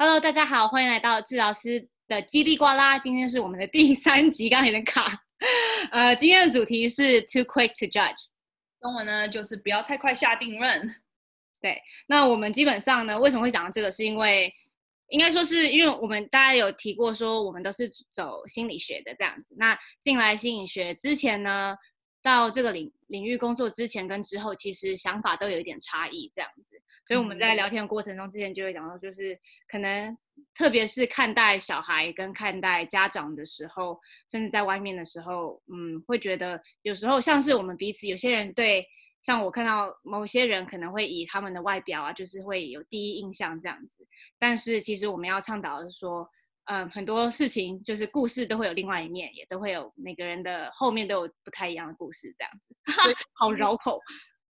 Hello，大家好，欢迎来到治疗师的叽里呱啦。今天是我们的第三集，刚刚有点卡。呃，今天的主题是 Too quick to judge，中文呢就是不要太快下定论。对，那我们基本上呢，为什么会讲到这个？是因为应该说是因为我们大家有提过说，我们都是走心理学的这样子。那进来心理学之前呢，到这个领领域工作之前跟之后，其实想法都有一点差异这样子。所以我们在聊天的过程中，之前就会讲到，就是可能特别是看待小孩跟看待家长的时候，甚至在外面的时候，嗯，会觉得有时候像是我们彼此，有些人对，像我看到某些人可能会以他们的外表啊，就是会有第一印象这样子。但是其实我们要倡导的是说，嗯，很多事情就是故事都会有另外一面，也都会有每个人的后面都有不太一样的故事这样子。好绕口。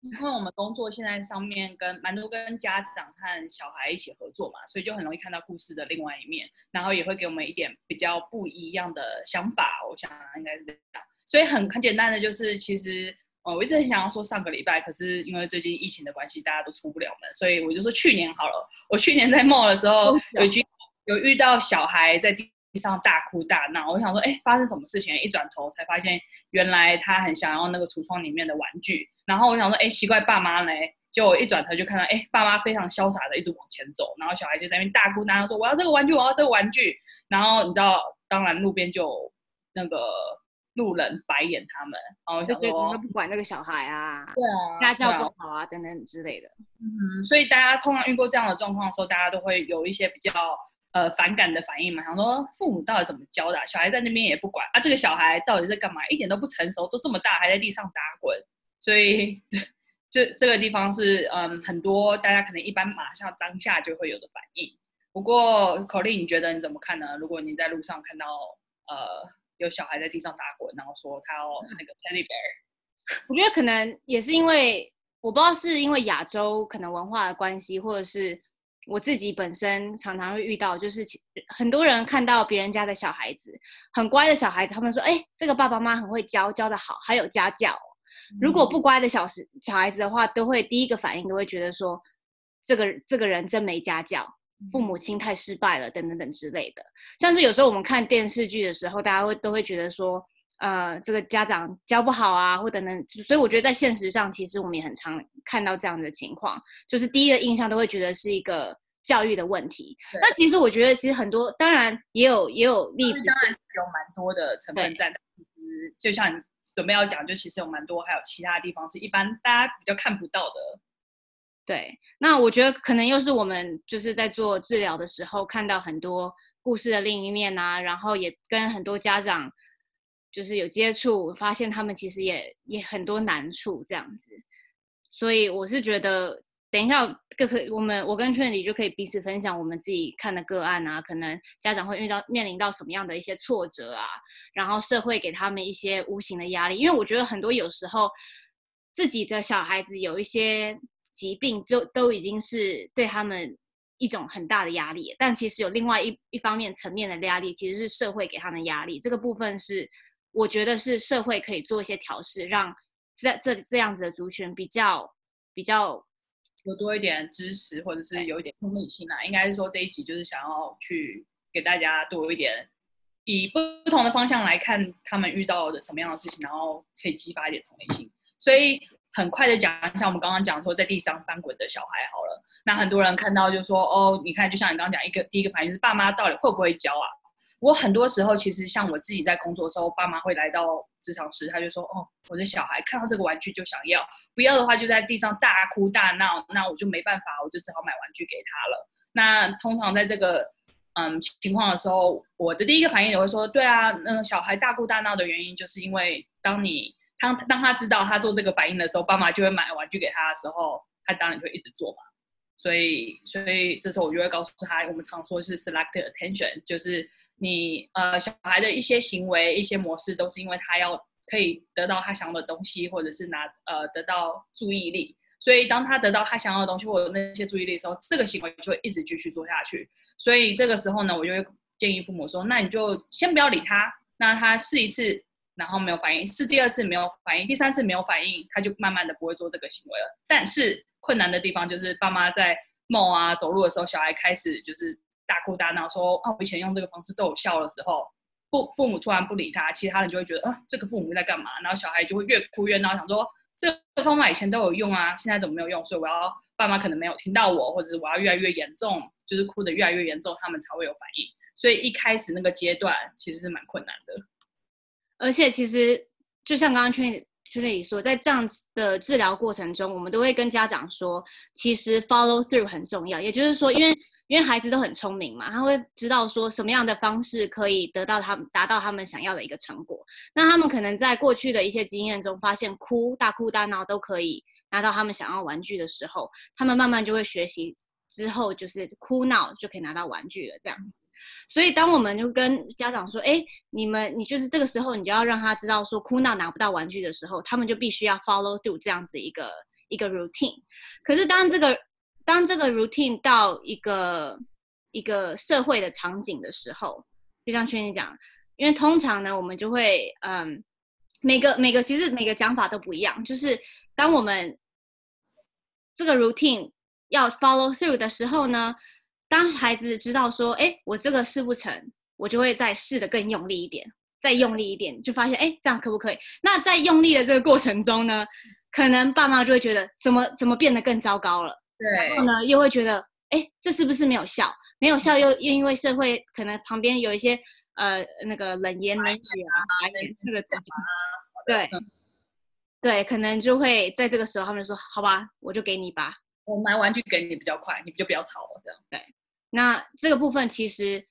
因为我们工作现在上面跟蛮多跟家长和小孩一起合作嘛，所以就很容易看到故事的另外一面，然后也会给我们一点比较不一样的想法。我想应该是这样，所以很很简单的就是，其实呃我一直很想要说上个礼拜，可是因为最近疫情的关系，大家都出不了门，所以我就说去年好了。我去年在 mall 的时候，有遇有遇到小孩在地上大哭大闹，我想说，哎，发生什么事情？一转头才发现，原来他很想要那个橱窗里面的玩具。然后我想说，哎，奇怪，爸妈嘞？就我一转头就看到，哎，爸妈非常潇洒的一直往前走，然后小孩就在那边大哭大闹说：“我要这个玩具，我要这个玩具。”然后你知道，当然路边就那个路人白眼他们，然后我想说，怎么不管那个小孩啊？对啊，家教不好啊，等等之类的。嗯，所以大家通常遇过这样的状况的时候，大家都会有一些比较呃反感的反应嘛，想说父母到底怎么教的？小孩在那边也不管啊，这个小孩到底在干嘛？一点都不成熟，都这么大还在地上打滚。所以，这这个地方是嗯，很多大家可能一般马上当下就会有的反应。不过，Colleen，你觉得你怎么看呢？如果你在路上看到呃有小孩在地上打滚，然后说他要那个 Teddy Bear，我觉得可能也是因为我不知道是因为亚洲可能文化的关系，或者是我自己本身常常会遇到，就是很多人看到别人家的小孩子很乖的小孩子，他们说：“哎，这个爸爸妈妈很会教，教的好，还有家教。”如果不乖的小时小孩子的话，都会第一个反应都会觉得说，这个这个人真没家教，父母亲太失败了，等等等之类的。像是有时候我们看电视剧的时候，大家会都会觉得说，呃，这个家长教不好啊，或等等。所以我觉得在现实上，其实我们也很常看到这样的情况，就是第一个印象都会觉得是一个教育的问题。那其实我觉得，其实很多当然也有也有例子，当然是有蛮多的成分在，其实就像你。准备要讲，就其实有蛮多，还有其他地方是一般大家比较看不到的。对，那我觉得可能又是我们就是在做治疗的时候，看到很多故事的另一面啊，然后也跟很多家长就是有接触，发现他们其实也也很多难处这样子，所以我是觉得。等一下，各可我们我跟 Trinity 就可以彼此分享我们自己看的个案啊，可能家长会遇到面临到什么样的一些挫折啊，然后社会给他们一些无形的压力，因为我觉得很多有时候自己的小孩子有一些疾病，就都已经是对他们一种很大的压力，但其实有另外一一方面层面的压力，其实是社会给他们压力，这个部分是我觉得是社会可以做一些调试，让这这这样子的族群比较比较。有多一点支持，或者是有一点同理心啊，应该是说这一集就是想要去给大家多一点，以不不同的方向来看他们遇到的什么样的事情，然后可以激发一点同理心。所以很快的讲，像我们刚刚讲说在地上翻滚的小孩好了，那很多人看到就说哦，你看就像你刚刚讲一个第一个反应是爸妈到底会不会教啊？我很多时候其实像我自己在工作的时候，爸妈会来到职场时，他就说：“哦，我的小孩看到这个玩具就想要，不要的话就在地上大哭大闹，那我就没办法，我就只好买玩具给他了。”那通常在这个嗯情况的时候，我的第一个反应也会说：“对啊，那个小孩大哭大闹的原因，就是因为当你当当他知道他做这个反应的时候，爸妈就会买玩具给他的时候，他当然就会一直做嘛。所以，所以这时候我就会告诉他，我们常说是 selective attention，就是。你呃，小孩的一些行为、一些模式，都是因为他要可以得到他想要的东西，或者是拿呃得到注意力。所以当他得到他想要的东西或者那些注意力的时候，这个行为就会一直继续做下去。所以这个时候呢，我就会建议父母说：那你就先不要理他，那他试一次，然后没有反应，试第二次没有反应，第三次没有反应，他就慢慢的不会做这个行为了。但是困难的地方就是爸妈在梦啊走路的时候，小孩开始就是。大哭大闹说啊，我以前用这个方式都有效的时候，父父母突然不理他，其他人就会觉得啊，这个父母在干嘛？然后小孩就会越哭越闹，想说这个方法以前都有用啊，现在怎么没有用？所以我要爸妈可能没有听到我，或者我要越来越严重，就是哭得越来越严重，他们才会有反应。所以一开始那个阶段其实是蛮困难的，而且其实就像刚刚圈圈里说，在这样子的治疗过程中，我们都会跟家长说，其实 follow through 很重要。也就是说，因为因为孩子都很聪明嘛，他会知道说什么样的方式可以得到他们达到他们想要的一个成果。那他们可能在过去的一些经验中发现，哭大哭大闹都可以拿到他们想要玩具的时候，他们慢慢就会学习之后就是哭闹就可以拿到玩具了，这样子。所以，当我们就跟家长说：“哎，你们，你就是这个时候，你就要让他知道说，哭闹拿不到玩具的时候，他们就必须要 follow through 这样子一个一个 routine。可是，当这个当这个 routine 到一个一个社会的场景的时候，就像圈圈讲，因为通常呢，我们就会嗯，每个每个其实每个讲法都不一样。就是当我们这个 routine 要 follow through 的时候呢。”当孩子知道说，哎，我这个试不成，我就会再试的更用力一点，再用力一点，就发现，哎，这样可不可以？那在用力的这个过程中呢，可能爸妈就会觉得，怎么怎么变得更糟糕了？对。然后呢，又会觉得，哎，这是不是没有效？没有效又，又又因为社会可能旁边有一些呃那个冷言冷语啊，那个怎么讲？对，对，可能就会在这个时候，他们就说，好吧，我就给你吧，我买玩具给你比较快，你就不要吵了，这样对。那这个部分其实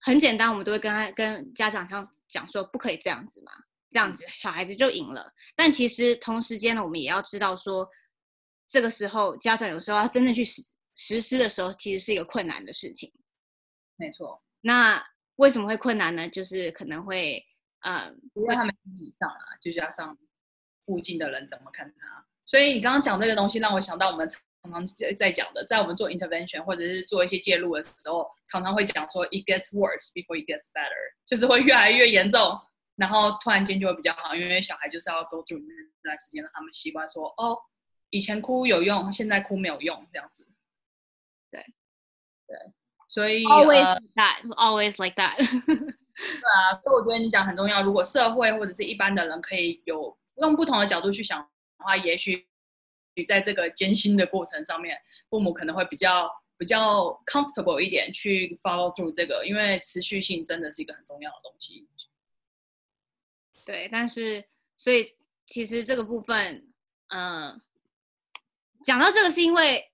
很简单，我们都会跟他跟家长上讲说，不可以这样子嘛，这样子小孩子就赢了。但其实同时间呢，我们也要知道说，这个时候家长有时候要真正去实实施的时候，其实是一个困难的事情。没错。那为什么会困难呢？就是可能会，嗯，因为他们心理上啊，就加上附近的人怎么看他。所以你刚刚讲这个东西，让我想到我们。常常在讲的，在我们做 intervention 或者是做一些介入的时候，常常会讲说 it gets worse before it gets better，就是会越来越严重，然后突然间就会比较好，因为小孩就是要 go through 那段时间，让他们习惯说哦，以前哭有用，现在哭没有用，这样子。对，对，所以 always like that，always like that。对啊，所以我觉得你讲很重要。如果社会或者是一般的人可以有用不同的角度去想的话，也许。你在这个艰辛的过程上面，父母可能会比较比较 comfortable 一点去 follow through 这个，因为持续性真的是一个很重要的东西。对，但是所以其实这个部分，嗯、呃，讲到这个是因为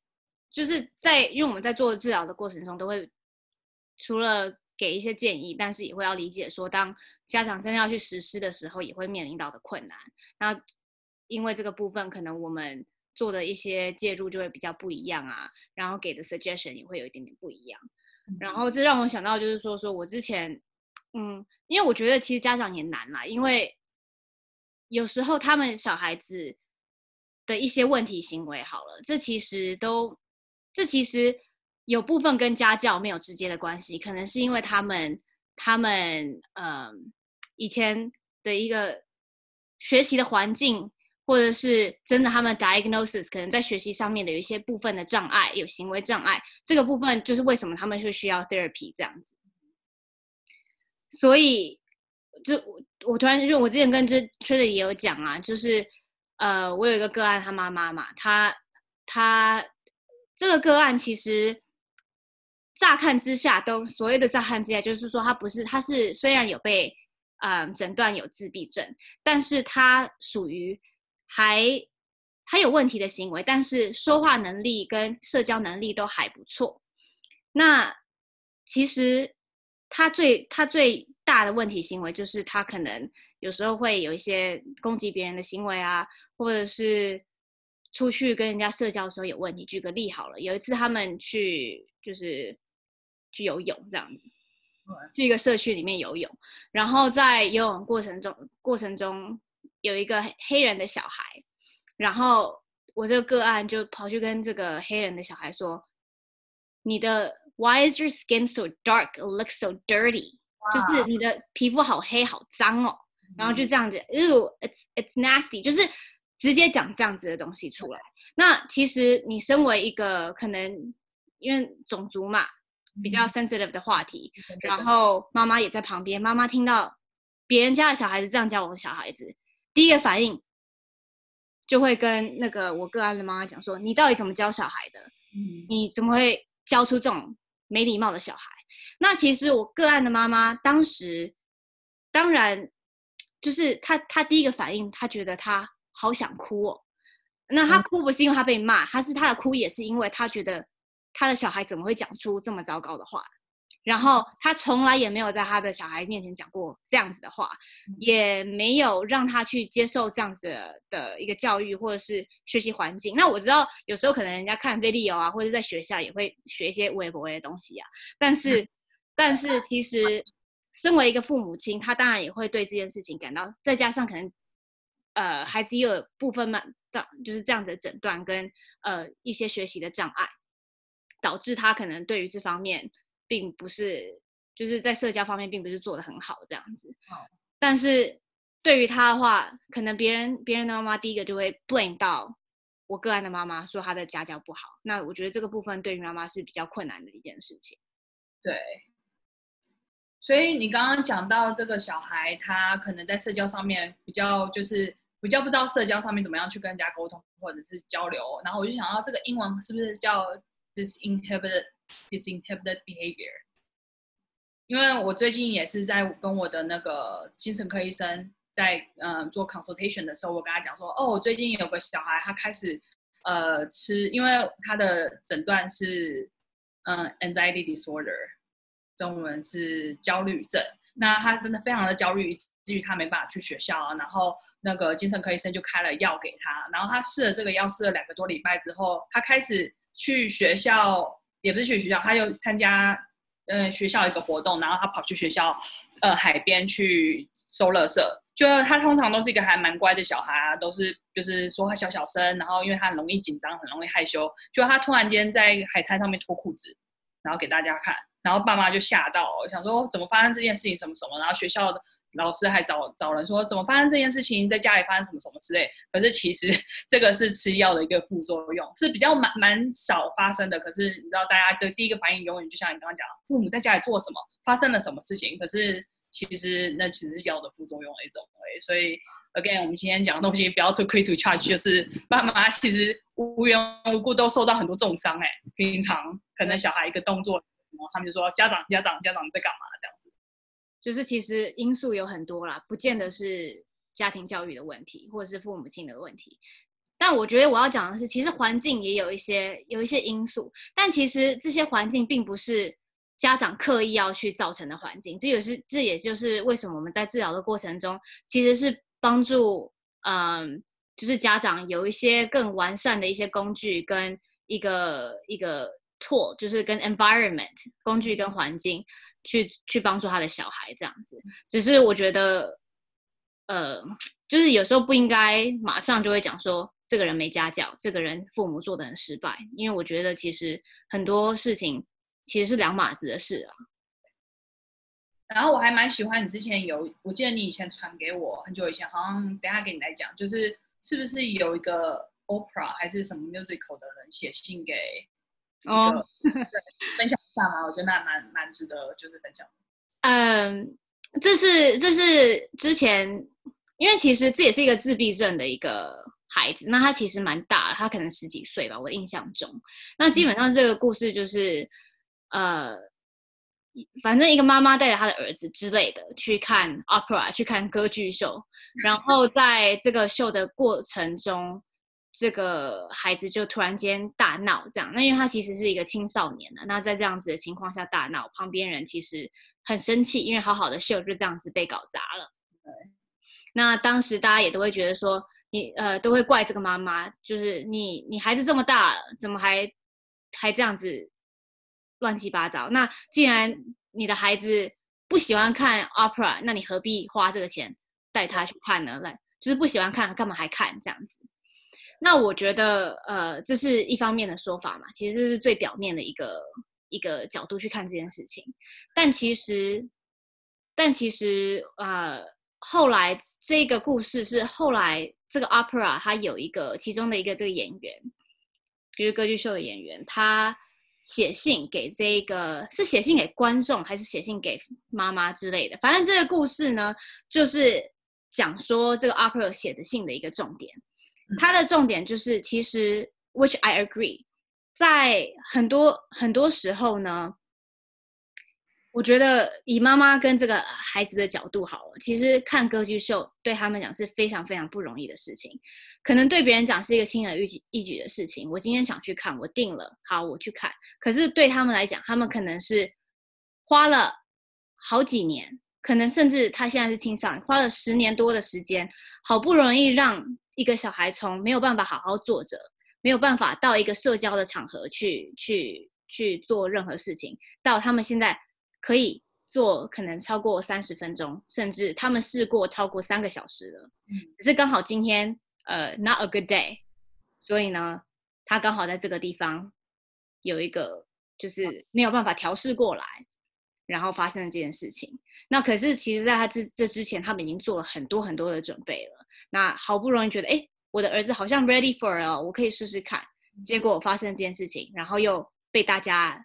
就是在因为我们在做治疗的过程中，都会除了给一些建议，但是也会要理解说，当家长真的要去实施的时候，也会面临到的困难。那因为这个部分，可能我们做的一些介入就会比较不一样啊，然后给的 suggestion 也会有一点点不一样，然后这让我想到就是说，说我之前，嗯，因为我觉得其实家长也难啦，因为有时候他们小孩子的一些问题行为，好了，这其实都，这其实有部分跟家教没有直接的关系，可能是因为他们他们嗯以前的一个学习的环境。或者是真的，他们 diagnosis 可能在学习上面的有一些部分的障碍，有行为障碍，这个部分就是为什么他们会需要 therapy 这样子。所以，就我我突然就我之前跟这 Trina 也有讲啊，就是呃，我有一个个案，他妈妈嘛，他他这个个案其实乍看之下都所谓的乍看之下，就是说他不是，他是虽然有被嗯、诊断有自闭症，但是他属于。还还有问题的行为，但是说话能力跟社交能力都还不错。那其实他最他最大的问题行为就是他可能有时候会有一些攻击别人的行为啊，或者是出去跟人家社交的时候有问题。举个例好了，有一次他们去就是去游泳这样子，去一个社区里面游泳，然后在游泳过程中过程中。有一个黑人的小孩，然后我这个个案就跑去跟这个黑人的小孩说：“你的 Why is your skin so dark? It looks so dirty。就是你的皮肤好黑，好脏哦。然后就这样子，Ew, it's it's nasty。就是直接讲这样子的东西出来。那其实你身为一个可能因为种族嘛，比较 sensitive 的话题，嗯、然后妈妈也在旁边，妈妈听到别人家的小孩子这样教我的小孩子，第一个反应就会跟那个我个案的妈妈讲说：“你到底怎么教小孩的？嗯、你怎么会教出这种没礼貌的小孩？”那其实我个案的妈妈当时，当然就是他他第一个反应，他觉得他好想哭哦。那他哭不是因为他被骂，他是他的哭也是因为他觉得。他的小孩怎么会讲出这么糟糕的话？然后他从来也没有在他的小孩面前讲过这样子的话，也没有让他去接受这样子的，的一个教育或者是学习环境。那我知道有时候可能人家看 video 啊，或者在学校也会学一些微博的东西啊。但是，但是其实身为一个父母亲，他当然也会对这件事情感到，再加上可能呃孩子又有部分嘛，就是这样的诊断跟呃一些学习的障碍。导致他可能对于这方面并不是，就是在社交方面并不是做的很好这样子。哦。但是对于他的话，可能别人别人的妈妈第一个就会 blame 到我个案的妈妈，说他的家教不好。那我觉得这个部分对于妈妈是比较困难的一件事情。对。所以你刚刚讲到这个小孩，他可能在社交上面比较就是比较不知道社交上面怎么样去跟人家沟通或者是交流。然后我就想到这个英文是不是叫？disinhibited disinhibited behavior，因为我最近也是在跟我的那个精神科医生在嗯、做 consultation 的时候，我跟他讲说，哦，我最近有个小孩，他开始呃吃，因为他的诊断是嗯、anxiety disorder，中文是焦虑症，那他真的非常的焦虑，以至于他没办法去学校啊，然后那个精神科医生就开了药给他，然后他试了这个药试了两个多礼拜之后，他开始。去学校也不是去学校，他又参加嗯、学校一个活动，然后他跑去学校呃海边去收垃圾。就他通常都是一个还蛮乖的小孩啊，都是就是说话小小声，然后因为他很容易紧张，很容易害羞。就他突然间在海滩上面脱裤子，然后给大家看，然后爸妈就吓到，想说怎么发生这件事情什么什么，然后学校的。老师还找找人说怎么发生这件事情，在家里发生什么什么之类。可是其实 这个是吃药的一个副作用，是比较蛮蛮少发生的。可是你知道，大家的第一个反应永远就像你刚刚讲，父母在家里做什么，发生了什么事情。可是其实那其实是药的副作用的一种。所以 again，我们今天讲的东西不要 too quick to charge，就是爸妈其实无缘无故都受到很多重伤。哎，平常可能小孩一个动作，他们就说家长家长家长在干嘛这样子。就是其实因素有很多啦，不见得是家庭教育的问题，或者是父母亲的问题。但我觉得我要讲的是，其实环境也有一些有一些因素，但其实这些环境并不是家长刻意要去造成的环境。这也是这也就是为什么我们在治疗的过程中，其实是帮助嗯，就是家长有一些更完善的一些工具跟一个一个 tool，就是跟 environment 工具跟环境。去去帮助他的小孩这样子，只是我觉得，呃，就是有时候不应该马上就会讲说这个人没家教，这个人父母做的很失败，因为我觉得其实很多事情其实是两码子的事啊。然后我还蛮喜欢你之前有，我记得你以前传给我很久以前，好像等下给你来讲，就是是不是有一个 opera 还是什么 musical 的人写信给哦，分享一下嘛。我觉得那蛮蛮值得，就是分享。嗯，这是这是之前，因为其实这也是一个自闭症的一个孩子，那他其实蛮大，他可能十几岁吧，我印象中。那基本上这个故事就是，嗯、呃，反正一个妈妈带着她的儿子之类的去看 opera，去看歌剧秀，然后在这个秀的过程中。这个孩子就突然间大闹，这样，那因为他其实是一个青少年的，那在这样子的情况下大闹，旁边人其实很生气，因为好好的秀就这样子被搞砸了。对，那当时大家也都会觉得说，你呃都会怪这个妈妈，就是你你孩子这么大了，怎么还还这样子乱七八糟？那既然你的孩子不喜欢看 opera，那你何必花这个钱带他去看呢？来，就是不喜欢看，干嘛还看这样子？那我觉得，呃，这是一方面的说法嘛，其实这是最表面的一个一个角度去看这件事情。但其实，但其实，呃，后来这个故事是后来这个 opera 它有一个其中的一个这个演员，就是歌剧秀的演员，他写信给这个，是写信给观众还是写信给妈妈之类的？反正这个故事呢，就是讲说这个 Opera 写的信的一个重点。它的重点就是，其实 which I agree，在很多很多时候呢。我觉得以妈妈跟这个孩子的角度好了，其实看歌剧秀对他们讲是非常非常不容易的事情。可能对别人讲是一个轻而易举一举的事情。我今天想去看，我定了，好，我去看。可是对他们来讲，他们可能是花了好几年，可能甚至他现在是青少年，花了十年多的时间，好不容易让一个小孩从没有办法好好坐着，没有办法到一个社交的场合去去去做任何事情，到他们现在。可以做可能超过三十分钟，甚至他们试过超过三个小时了。嗯，只是刚好今天呃，not a good day，所以呢，他刚好在这个地方有一个就是没有办法调试过来，然后发生了这件事情。那可是其实在他这这之前，他们已经做了很多很多的准备了。那好不容易觉得，哎，我的儿子好像 ready for 了，我可以试试看。结果发生这件事情，然后又被大家。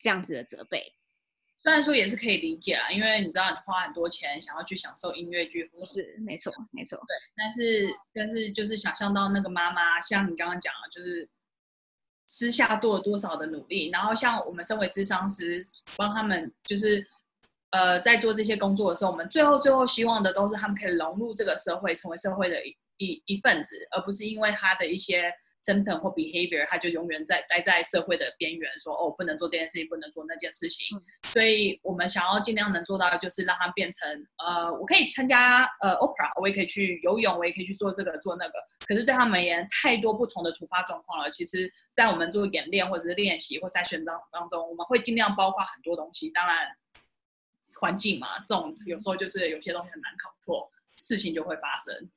这样子的责备，虽然说也是可以理解啦，因为你知道你花很多钱想要去享受音乐剧，不是没错没错，对。但是但是就是想象到那个妈妈，像你刚刚讲的，就是私下做了多少的努力，然后像我们身为智商师，帮他们就是呃在做这些工作的时候，我们最后最后希望的都是他们可以融入这个社会，成为社会的一一一份子，而不是因为他的一些。symptom 或 behavior，他就永远在待在社会的边缘，说哦，不能做这件事情，不能做那件事情。嗯、所以我们想要尽量能做到的，就是让他变成呃，我可以参加呃 opera，我也可以去游泳，我也可以去做这个做那个。可是对他们而言，太多不同的突发状况了。其实，在我们做演练或者是练习或筛选当当中，我们会尽量包括很多东西。当然，环境嘛，这种有时候就是有些东西很难考破事情就会发生。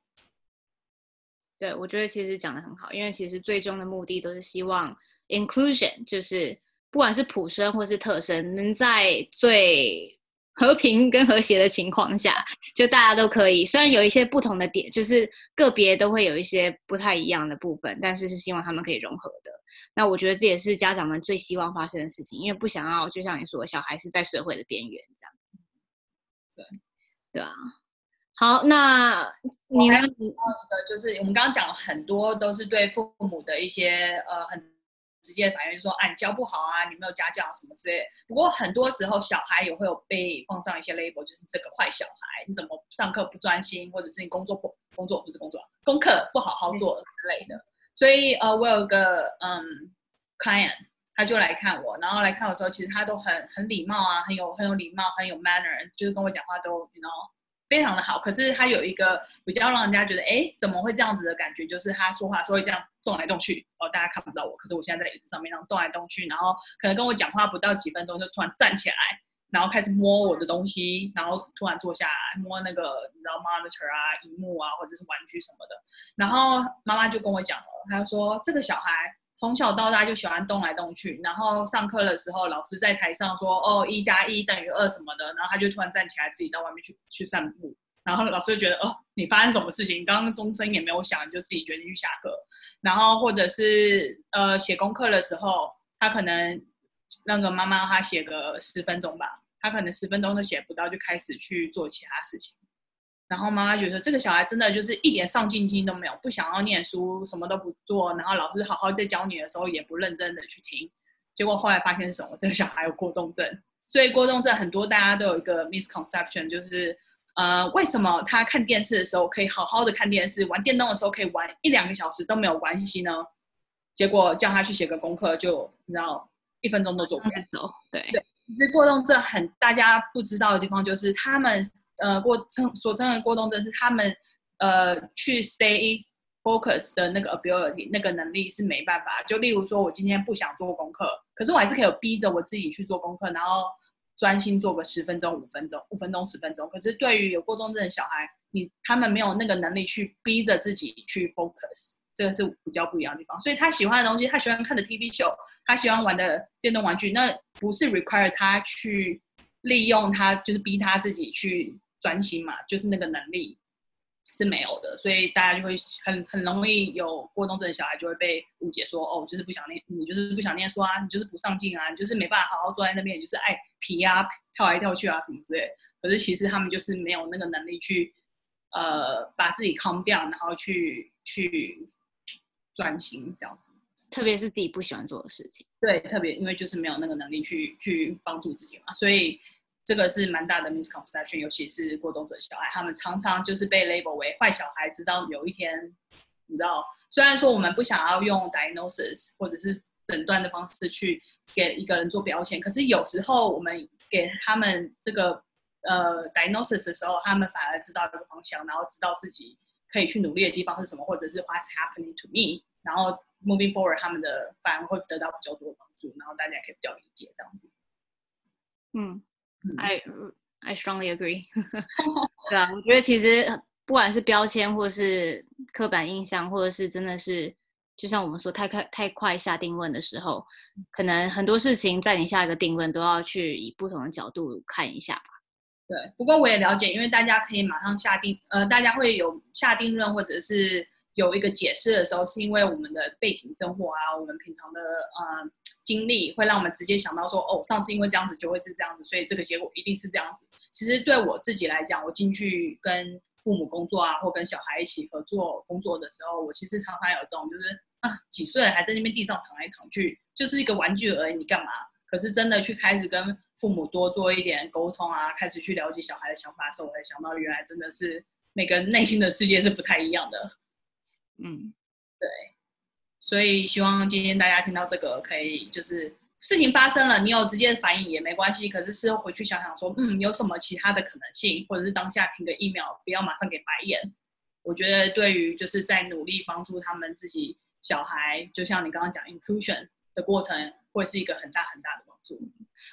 对，我觉得其实讲的很好，因为其实最终的目的都是希望 inclusion，就是不管是普生或是特生，能在最和平跟和谐的情况下，就大家都可以。虽然有一些不同的点，就是个别都会有一些不太一样的部分，但是是希望他们可以融合的。那我觉得这也是家长们最希望发生的事情，因为不想要，就像你说，小孩是在社会的边缘。对啊。好，那你呢？你的就是我们刚刚讲了很多，都是对父母的一些呃很直接的反应，就说啊，你教不好啊，你没有家教什么之类。不过很多时候，小孩也会有被放上一些 label，就是这个坏小孩，你怎么上课不专心，或者是你工作不工作不是工作，功课不好好做之类的。嗯、所以呃，我有个嗯 client，他就来看我，然后来看我的时候，其实他都很很礼貌啊，很有很有礼貌，很有 manner，就是跟我讲话都。You know, 非常的好，可是他有一个比较让人家觉得，哎，怎么会这样子的感觉？就是他说话时候会这样动来动去，哦，大家看不到我，可是我现在在椅子上面，然后动来动去，然后可能跟我讲话不到几分钟，就突然站起来，然后开始摸我的东西，然后突然坐下来摸那个你知道 monitor 啊、荧幕啊，或者是玩具什么的，然后妈妈就跟我讲了，她就说这个小孩。从小到大就喜欢动来动去，然后上课的时候，老师在台上说：“哦，一加一等于二什么的。”然后他就突然站起来，自己到外面去去散步。然后老师就觉得：“哦，你发生什么事情？刚刚钟声也没有响，你就自己决定去下课。”然后或者是呃写功课的时候，他可能那个妈妈他写个十分钟吧，他可能十分钟都写不到，就开始去做其他事情。然后妈妈觉得这个小孩真的就是一点上进心都没有，不想要念书，什么都不做。然后老师好好在教你的时候也不认真的去听。结果后来发现什么？这个小孩有过动症。所以过动症很多大家都有一个 misconception，就是呃，为什么他看电视的时候可以好好的看电视，玩电动的时候可以玩一两个小时都没有关系呢？结果叫他去写个功课，就你知道一分钟都做不了。走，对。对，其实过动症很大家不知道的地方就是他们。呃，过称所称的过动症是他们呃去 stay focus 的那个 ability 那个能力是没办法。就例如说，我今天不想做功课，可是我还是可以逼着我自己去做功课，然后专心做个十分钟、五分钟、五分钟、十分钟。可是对于有过动症的小孩，你他们没有那个能力去逼着自己去 focus，这个是比较不一样的地方。所以他喜欢的东西，他喜欢看的 TV show，他喜欢玩的电动玩具，那不是 require 他去利用他，就是逼他自己去。专心嘛，就是那个能力，是没有的，所以大家就会很很容易有过动症的小孩就会被误解说，哦，就是不想念，你就是不想念书啊，你就是不上进啊，你就是没办法好好坐在那边，你就是爱皮啊，跳来跳去啊什么之类的。可是其实他们就是没有那个能力去，呃，把自己 calm down，然后去去专心这样子。特别是自己不喜欢做的事情。对，特别因为就是没有那个能力去去帮助自己嘛，所以。这个是蛮大的 misconception，尤其是过动者小孩，他们常常就是被 label 为坏小孩。直到有一天，你知道，虽然说我们不想要用 diagnosis 或者是诊断的方式去给一个人做标签，可是有时候我们给他们这个呃 diagnosis 的时候，他们反而知道这个方向，然后知道自己可以去努力的地方是什么，或者是 what's happening to me，然后 moving forward，他们的反而会得到比较多的帮助，然后大家可以比较理解这样子。嗯。I I strongly agree。对啊，我觉得其实不管是标签，或是刻板印象，或者是真的是，就像我们说太快太快下定论的时候，可能很多事情在你下一个定论都要去以不同的角度看一下吧。对，不过我也了解，因为大家可以马上下定，呃，大家会有下定论，或者是有一个解释的时候，是因为我们的背景生活啊，我们平常的呃。经历会让我们直接想到说，哦，上次因为这样子就会是这样子，所以这个结果一定是这样子。其实对我自己来讲，我进去跟父母工作啊，或跟小孩一起合作工作的时候，我其实常常有这种，就是啊，几岁了还在那边地上躺来躺去，就是一个玩具而已，你干嘛？可是真的去开始跟父母多做一点沟通啊，开始去了解小孩的想法的时候，我才想到原来真的是每个人内心的世界是不太一样的。嗯，对。所以希望今天大家听到这个，可以就是事情发生了，你有直接的反应也没关系。可是事后回去想想说，嗯，有什么其他的可能性，或者是当下停个一秒，不要马上给白眼。我觉得对于就是在努力帮助他们自己小孩，就像你刚刚讲 inclusion 的过程，会是一个很大很大的帮助。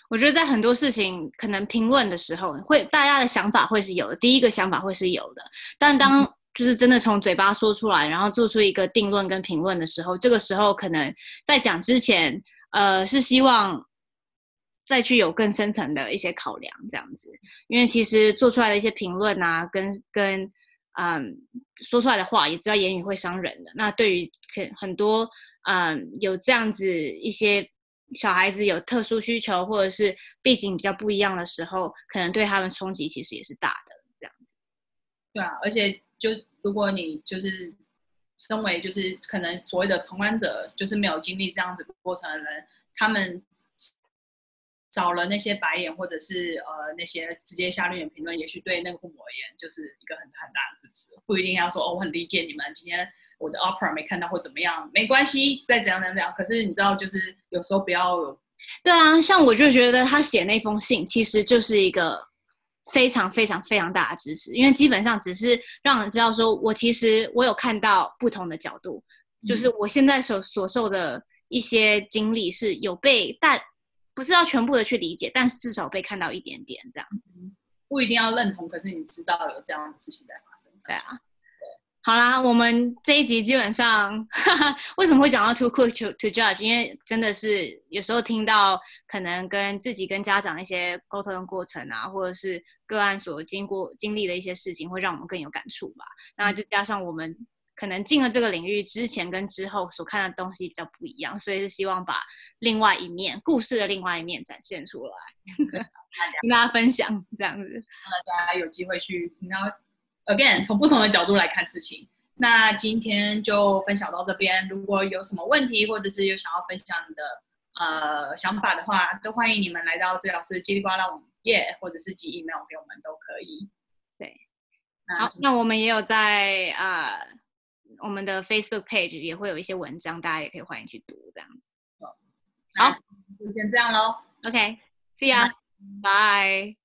我觉得在很多事情可能评论的时候，会大家的想法会是有的，第一个想法会是有的，但当、嗯就是真的从嘴巴说出来，然后做出一个定论跟评论的时候，这个时候可能在讲之前，呃，是希望再去有更深层的一些考量，这样子。因为其实做出来的一些评论啊，跟跟嗯说出来的话，也知道言语会伤人的。那对于很很多嗯有这样子一些小孩子有特殊需求，或者是背景比较不一样的时候，可能对他们冲击其实也是大的，这样子。对啊，而且。就如果你就是身为就是可能所谓的旁观者，就是没有经历这样子过程的人，他们少了那些白眼或者是呃那些直接下绿眼评论，也许对那个父母而言就是一个很很大的支持。不一定要说哦，我很理解你们今天我的 opera 没看到或怎么样，没关系，再怎样怎样怎样。可是你知道，就是有时候不要。对啊，像我就觉得他写那封信其实就是一个。非常非常非常大的支持，因为基本上只是让人知道说，我其实我有看到不同的角度，嗯、就是我现在所所受的一些经历是有被，但不是要全部的去理解，但是至少被看到一点点这样子，不一定要认同，可是你知道有这样的事情在发生，对啊。好啦，我们这一集基本上，哈哈，为什么会讲到 too quick to to judge？因为真的是有时候听到可能跟自己跟家长一些沟通的过程啊，或者是个案所经过经历的一些事情，会让我们更有感触吧。那就加上我们可能进了这个领域之前跟之后所看的东西比较不一样，所以是希望把另外一面故事的另外一面展现出来，跟大家分享这样子，让大家有机会去然后。Again，从不同的角度来看事情。那今天就分享到这边。如果有什么问题，或者是有想要分享你的呃想法的话，都欢迎你们来到治疗师叽里呱啦网页，或者是寄 email 给我们都可以。对，好，那我们也有在啊、呃、我们的 Facebook page 也会有一些文章，大家也可以欢迎去读这样子。好，就先这样喽。OK，See ya，Bye。